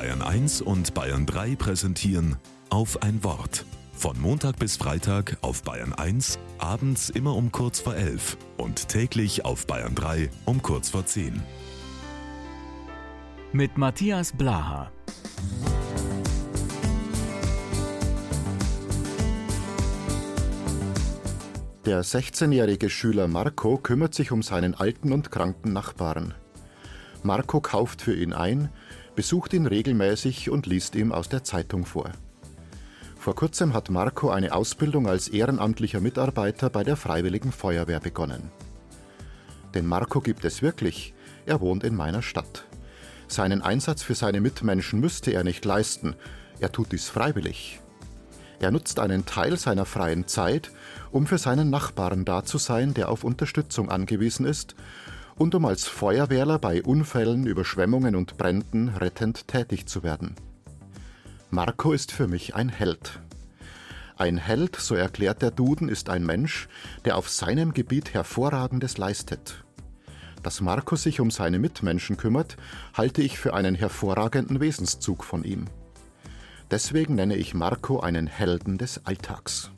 Bayern 1 und Bayern 3 präsentieren auf ein Wort. Von Montag bis Freitag auf Bayern 1, abends immer um kurz vor 11 und täglich auf Bayern 3 um kurz vor 10. Mit Matthias Blaha. Der 16-jährige Schüler Marco kümmert sich um seinen alten und kranken Nachbarn. Marco kauft für ihn ein, besucht ihn regelmäßig und liest ihm aus der Zeitung vor. Vor kurzem hat Marco eine Ausbildung als ehrenamtlicher Mitarbeiter bei der Freiwilligen Feuerwehr begonnen. Denn Marco gibt es wirklich, er wohnt in meiner Stadt. Seinen Einsatz für seine Mitmenschen müsste er nicht leisten, er tut dies freiwillig. Er nutzt einen Teil seiner freien Zeit, um für seinen Nachbarn da zu sein, der auf Unterstützung angewiesen ist, und um als Feuerwehrler bei Unfällen, Überschwemmungen und Bränden rettend tätig zu werden. Marco ist für mich ein Held. Ein Held, so erklärt der Duden, ist ein Mensch, der auf seinem Gebiet Hervorragendes leistet. Dass Marco sich um seine Mitmenschen kümmert, halte ich für einen hervorragenden Wesenszug von ihm. Deswegen nenne ich Marco einen Helden des Alltags.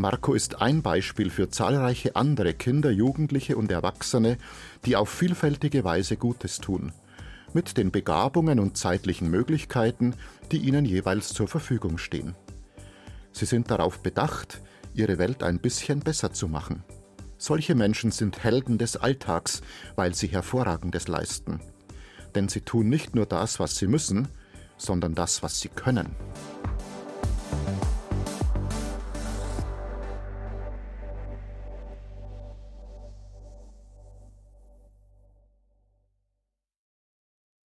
Marco ist ein Beispiel für zahlreiche andere Kinder, Jugendliche und Erwachsene, die auf vielfältige Weise Gutes tun, mit den Begabungen und zeitlichen Möglichkeiten, die ihnen jeweils zur Verfügung stehen. Sie sind darauf bedacht, ihre Welt ein bisschen besser zu machen. Solche Menschen sind Helden des Alltags, weil sie Hervorragendes leisten. Denn sie tun nicht nur das, was sie müssen, sondern das, was sie können.